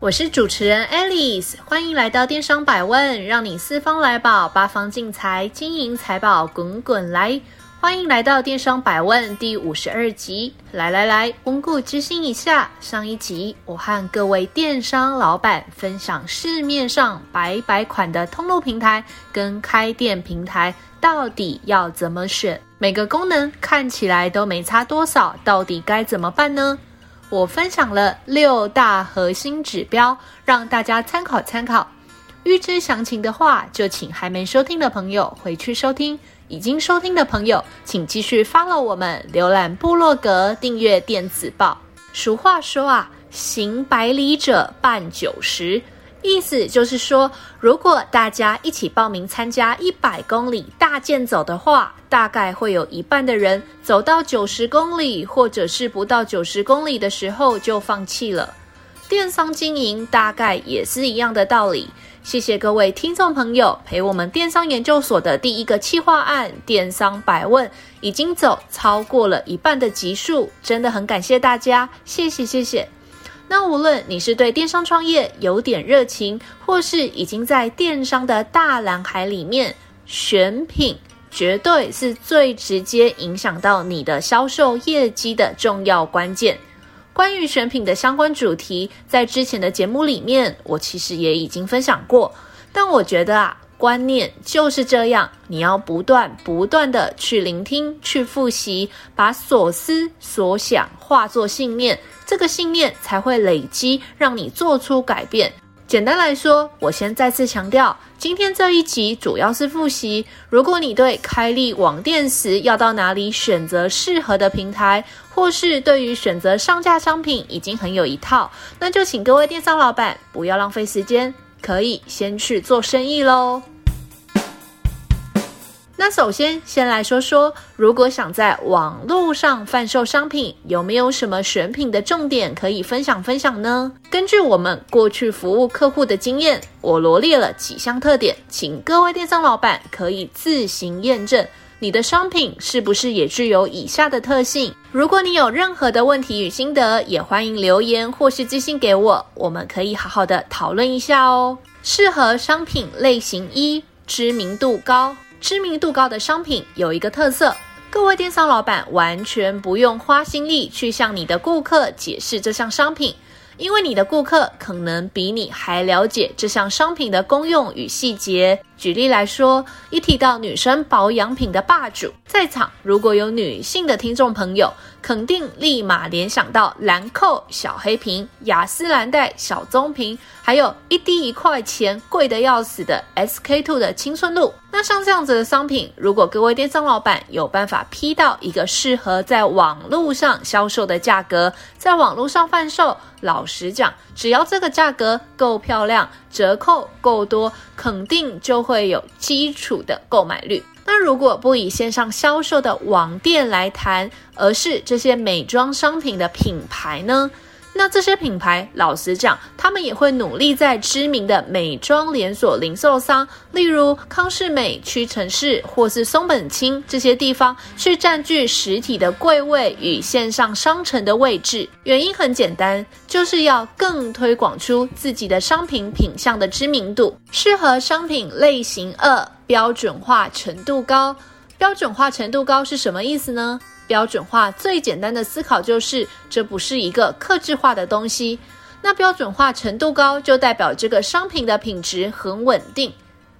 我是主持人 Alice，欢迎来到电商百问，让你四方来宝，八方进财，金银财宝滚滚来。欢迎来到电商百问第五十二集。来来来，温故知新一下，上一集我和各位电商老板分享市面上百百款的通路平台跟开店平台到底要怎么选，每个功能看起来都没差多少，到底该怎么办呢？我分享了六大核心指标，让大家参考参考。预知详情的话，就请还没收听的朋友回去收听；已经收听的朋友，请继续 follow 我们，浏览部落格，订阅电子报。俗话说啊，行百里者半九十。意思就是说，如果大家一起报名参加一百公里大健走的话，大概会有一半的人走到九十公里，或者是不到九十公里的时候就放弃了。电商经营大概也是一样的道理。谢谢各位听众朋友陪我们电商研究所的第一个企划案《电商百问》已经走超过了一半的集数，真的很感谢大家，谢谢谢谢。那无论你是对电商创业有点热情，或是已经在电商的大蓝海里面，选品绝对是最直接影响到你的销售业绩的重要关键。关于选品的相关主题，在之前的节目里面，我其实也已经分享过。但我觉得啊，观念就是这样，你要不断不断的去聆听、去复习，把所思所想化作信念。这个信念才会累积，让你做出改变。简单来说，我先再次强调，今天这一集主要是复习。如果你对开立网店时要到哪里选择适合的平台，或是对于选择上架商品已经很有一套，那就请各位电商老板不要浪费时间，可以先去做生意喽。那首先，先来说说，如果想在网络上贩售商品，有没有什么选品的重点可以分享分享呢？根据我们过去服务客户的经验，我罗列了几项特点，请各位电商老板可以自行验证你的商品是不是也具有以下的特性。如果你有任何的问题与心得，也欢迎留言或是寄信给我，我们可以好好的讨论一下哦。适合商品类型一，知名度高。知名度高的商品有一个特色，各位电商老板完全不用花心力去向你的顾客解释这项商品。因为你的顾客可能比你还了解这项商品的功用与细节。举例来说，一提到女生保养品的霸主，在场如果有女性的听众朋友，肯定立马联想到兰蔻小黑瓶、雅诗兰黛小棕瓶，还有一滴一块钱贵得要死的 SK two 的青春露。那像这样子的商品，如果各位电商老板有办法批到一个适合在网络上销售的价格，在网络上贩售，老实讲，只要这个价格够漂亮，折扣够多，肯定就会有基础的购买率。那如果不以线上销售的网店来谈，而是这些美妆商品的品牌呢？那这些品牌，老实讲，他们也会努力在知名的美妆连锁零售商，例如康士美、屈臣氏或是松本清这些地方，去占据实体的柜位与线上商城的位置。原因很简单，就是要更推广出自己的商品品相的知名度。适合商品类型二，标准化程度高。标准化程度高是什么意思呢？标准化最简单的思考就是，这不是一个克制化的东西。那标准化程度高，就代表这个商品的品质很稳定。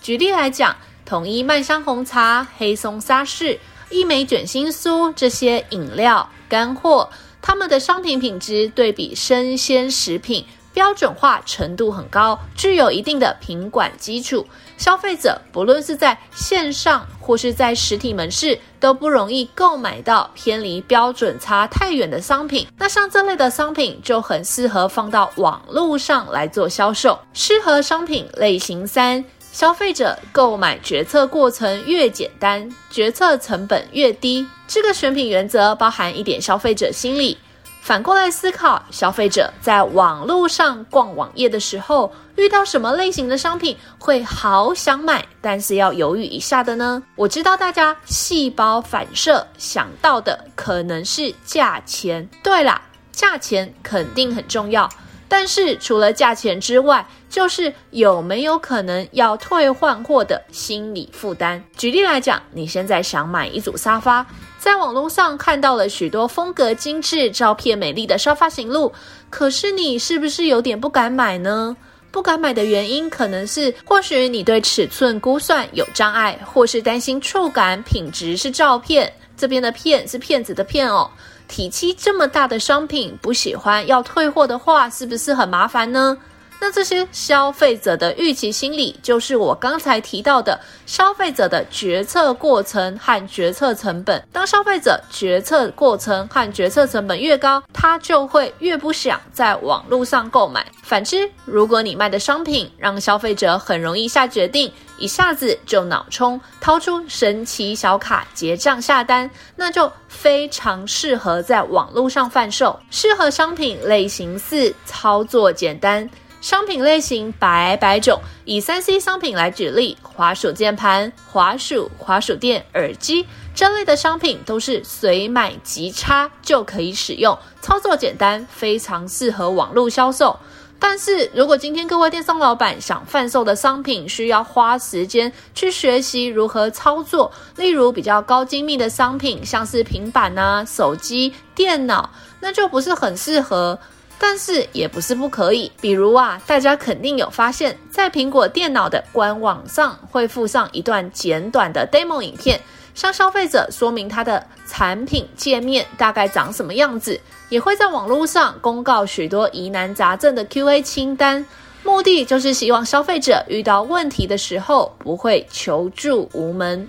举例来讲，统一麦香红茶、黑松沙士、一美卷心酥这些饮料干货，它们的商品品质对比生鲜食品，标准化程度很高，具有一定的品管基础。消费者不论是在线上或是在实体门市，都不容易购买到偏离标准差太远的商品。那像这类的商品就很适合放到网络上来做销售。适合商品类型三，消费者购买决策过程越简单，决策成本越低。这个选品原则包含一点消费者心理。反过来思考，消费者在网络上逛网页的时候，遇到什么类型的商品会好想买，但是要犹豫一下的呢？我知道大家细胞反射想到的可能是价钱。对啦，价钱肯定很重要，但是除了价钱之外，就是有没有可能要退换货的心理负担。举例来讲，你现在想买一组沙发。在网络上看到了许多风格精致、照片美丽的沙发型录，可是你是不是有点不敢买呢？不敢买的原因可能是，或许你对尺寸估算有障碍，或是担心触感品质是照片，这边的骗是骗子的骗哦。体积这么大的商品不喜欢要退货的话，是不是很麻烦呢？那这些消费者的预期心理，就是我刚才提到的消费者的决策过程和决策成本。当消费者决策过程和决策成本越高，他就会越不想在网络上购买。反之，如果你卖的商品让消费者很容易下决定，一下子就脑冲，掏出神奇小卡结账下单，那就非常适合在网络上贩售。适合商品类型四，操作简单。商品类型百百种，以三 C 商品来举例，滑鼠键盘、滑鼠、滑鼠垫、耳机这类的商品都是随买即插就可以使用，操作简单，非常适合网络销售。但是如果今天各位电商老板想贩售的商品需要花时间去学习如何操作，例如比较高精密的商品，像是平板啊、手机、电脑，那就不是很适合。但是也不是不可以，比如啊，大家肯定有发现，在苹果电脑的官网上会附上一段简短的 demo 影片，向消费者说明它的产品界面大概长什么样子，也会在网络上公告许多疑难杂症的 QA 清单，目的就是希望消费者遇到问题的时候不会求助无门。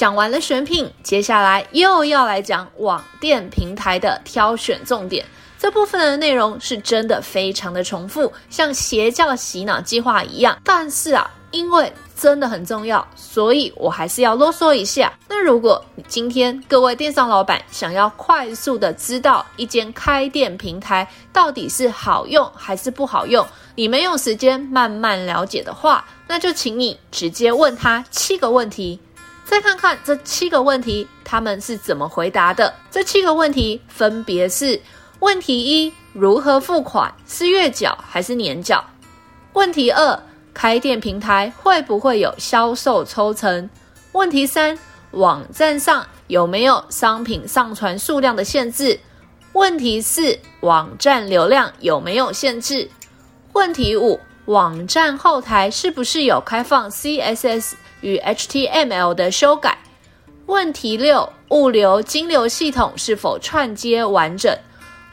讲完了选品，接下来又要来讲网店平台的挑选重点。这部分的内容是真的非常的重复，像邪教洗脑计划一样。但是啊，因为真的很重要，所以我还是要啰嗦一下。那如果今天各位电商老板想要快速的知道一间开店平台到底是好用还是不好用，你没有时间慢慢了解的话，那就请你直接问他七个问题。再看看这七个问题，他们是怎么回答的？这七个问题分别是：问题一，如何付款？是月缴还是年缴？问题二，开店平台会不会有销售抽成？问题三，网站上有没有商品上传数量的限制？问题四，网站流量有没有限制？问题五，网站后台是不是有开放 CSS？与 HTML 的修改。问题六：物流金流系统是否串接完整？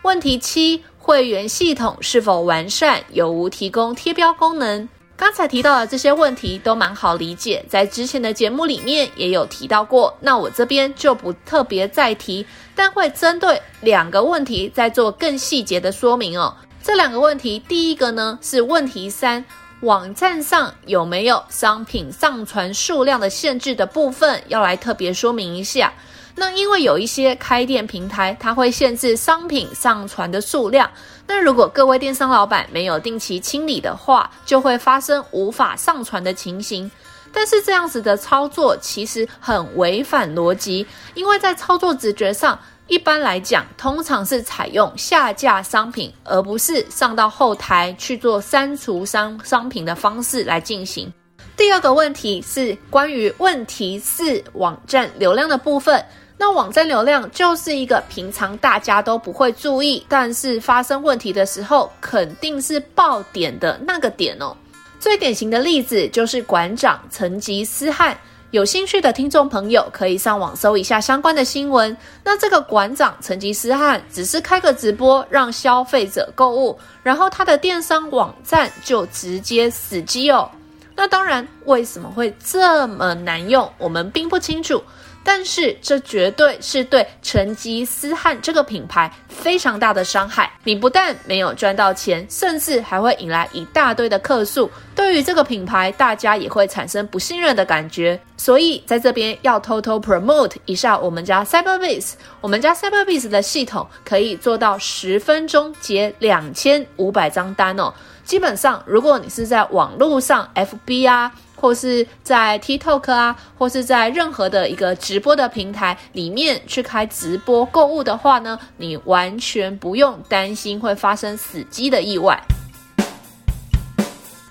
问题七：会员系统是否完善？有无提供贴标功能？刚才提到的这些问题都蛮好理解，在之前的节目里面也有提到过，那我这边就不特别再提，但会针对两个问题再做更细节的说明哦。这两个问题，第一个呢是问题三。网站上有没有商品上传数量的限制的部分，要来特别说明一下。那因为有一些开店平台，它会限制商品上传的数量。那如果各位电商老板没有定期清理的话，就会发生无法上传的情形。但是这样子的操作其实很违反逻辑，因为在操作直觉上。一般来讲，通常是采用下架商品，而不是上到后台去做删除商商品的方式来进行。第二个问题是关于问题四网站流量的部分。那网站流量就是一个平常大家都不会注意，但是发生问题的时候肯定是爆点的那个点哦。最典型的例子就是馆长成吉思汗。有兴趣的听众朋友可以上网搜一下相关的新闻。那这个馆长成吉思汗只是开个直播让消费者购物，然后他的电商网站就直接死机哦。那当然，为什么会这么难用，我们并不清楚。但是这绝对是对成吉思汗这个品牌非常大的伤害。你不但没有赚到钱，甚至还会引来一大堆的客诉。对于这个品牌，大家也会产生不信任的感觉。所以在这边要偷偷 promote 一下我们家 CyberBase，。我们家 CyberBase 的系统可以做到十分钟结两千五百张单哦。基本上，如果你是在网络上 FB 啊。或是在 TikTok 啊，或是在任何的一个直播的平台里面去开直播购物的话呢，你完全不用担心会发生死机的意外。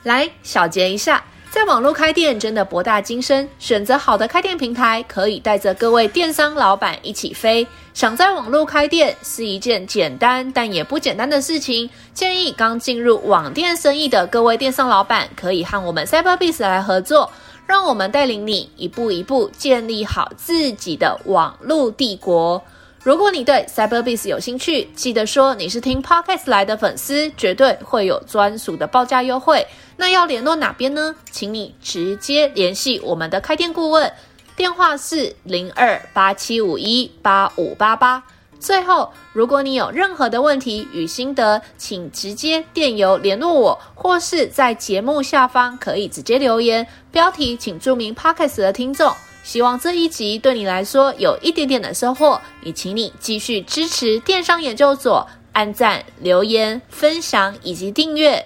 来小结一下。在网络开店真的博大精深，选择好的开店平台可以带着各位电商老板一起飞。想在网络开店是一件简单但也不简单的事情，建议刚进入网店生意的各位电商老板可以和我们 Cyberbiz 来合作，让我们带领你一步一步建立好自己的网络帝国。如果你对 Cyberbiz 有兴趣，记得说你是听 Podcast 来的粉丝，绝对会有专属的报价优惠。那要联络哪边呢？请你直接联系我们的开店顾问，电话是零二八七五一八五八八。最后，如果你有任何的问题与心得，请直接电邮联络我，或是在节目下方可以直接留言，标题请注明 Podcast 的听众。希望这一集对你来说有一点点的收获，也请你继续支持电商研究所，按赞、留言、分享以及订阅。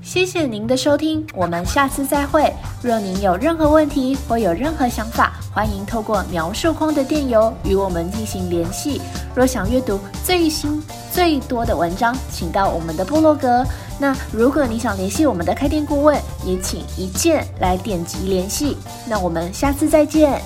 谢谢您的收听，我们下次再会。若您有任何问题或有任何想法，欢迎透过描述框的电邮与我们进行联系。若想阅读最新最多的文章，请到我们的部落格。那如果你想联系我们的开店顾问，也请一键来点击联系。那我们下次再见。